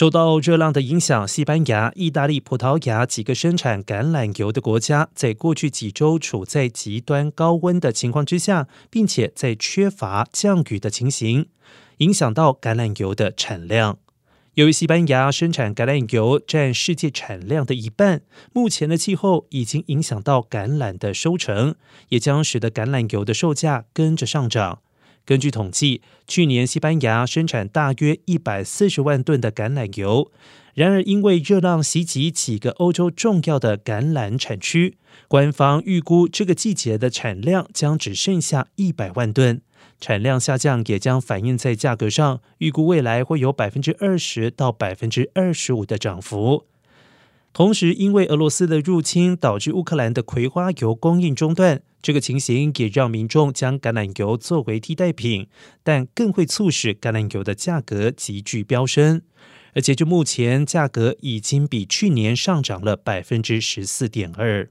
受到热浪的影响，西班牙、意大利、葡萄牙几个生产橄榄油的国家，在过去几周处在极端高温的情况之下，并且在缺乏降雨的情形，影响到橄榄油的产量。由于西班牙生产橄榄油占世界产量的一半，目前的气候已经影响到橄榄的收成，也将使得橄榄油的售价跟着上涨。根据统计，去年西班牙生产大约一百四十万吨的橄榄油。然而，因为热浪袭击几个欧洲重要的橄榄产区，官方预估这个季节的产量将只剩下一百万吨。产量下降也将反映在价格上，预估未来会有百分之二十到百分之二十五的涨幅。同时，因为俄罗斯的入侵导致乌克兰的葵花油供应中断，这个情形也让民众将橄榄油作为替代品，但更会促使橄榄油的价格急剧飙升。而截至目前，价格已经比去年上涨了百分之十四点二。